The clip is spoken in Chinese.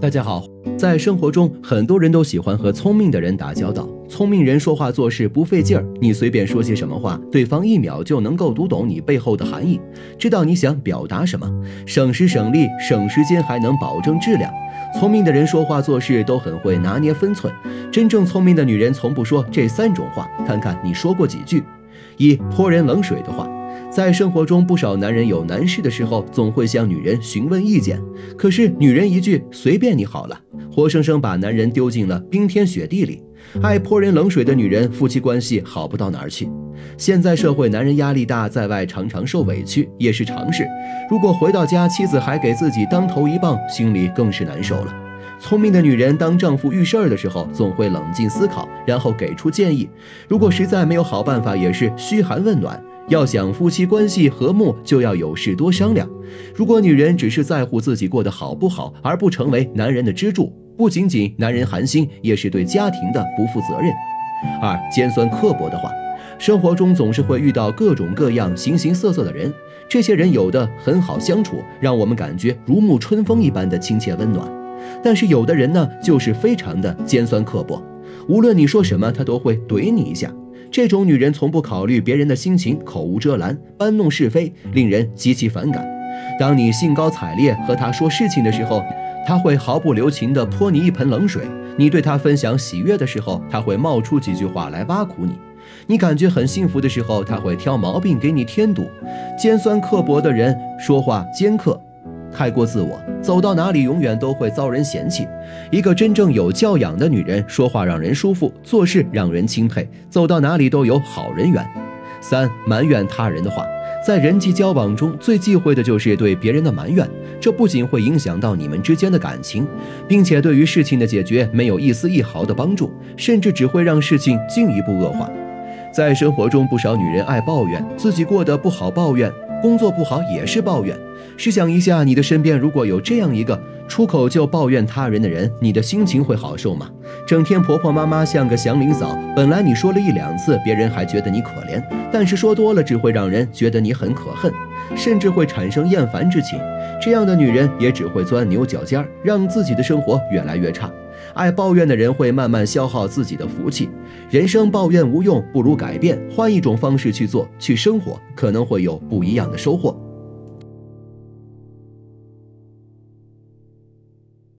大家好，在生活中，很多人都喜欢和聪明的人打交道。聪明人说话做事不费劲儿，你随便说些什么话，对方一秒就能够读懂你背后的含义，知道你想表达什么，省时省力省时间，还能保证质量。聪明的人说话做事都很会拿捏分寸。真正聪明的女人从不说这三种话，看看你说过几句。一泼人冷水的话。在生活中，不少男人有难事的时候，总会向女人询问意见。可是女人一句“随便你好了”，活生生把男人丢进了冰天雪地里。爱泼人冷水的女人，夫妻关系好不到哪儿去。现在社会，男人压力大，在外常常受委屈也是常事。如果回到家，妻子还给自己当头一棒，心里更是难受了。聪明的女人，当丈夫遇事儿的时候，总会冷静思考，然后给出建议。如果实在没有好办法，也是嘘寒问暖。要想夫妻关系和睦，就要有事多商量。如果女人只是在乎自己过得好不好，而不成为男人的支柱，不仅仅男人寒心，也是对家庭的不负责任。二尖酸刻薄的话，生活中总是会遇到各种各样、形形色色的人，这些人有的很好相处，让我们感觉如沐春风一般的亲切温暖；但是有的人呢，就是非常的尖酸刻薄，无论你说什么，他都会怼你一下。这种女人从不考虑别人的心情，口无遮拦，搬弄是非，令人极其反感。当你兴高采烈和她说事情的时候，她会毫不留情地泼你一盆冷水；你对她分享喜悦的时候，她会冒出几句话来挖苦你；你感觉很幸福的时候，她会挑毛病给你添堵。尖酸刻薄的人说话尖刻。太过自我，走到哪里永远都会遭人嫌弃。一个真正有教养的女人，说话让人舒服，做事让人钦佩，走到哪里都有好人缘。三埋怨他人的话，在人际交往中最忌讳的就是对别人的埋怨，这不仅会影响到你们之间的感情，并且对于事情的解决没有一丝一毫的帮助，甚至只会让事情进一步恶化。在生活中，不少女人爱抱怨自己过得不好，抱怨工作不好也是抱怨。试想一下，你的身边如果有这样一个出口就抱怨他人的人，你的心情会好受吗？整天婆婆妈妈像个祥林嫂，本来你说了一两次，别人还觉得你可怜，但是说多了只会让人觉得你很可恨，甚至会产生厌烦之情。这样的女人也只会钻牛角尖儿，让自己的生活越来越差。爱抱怨的人会慢慢消耗自己的福气。人生抱怨无用，不如改变，换一种方式去做，去生活，可能会有不一样的收获。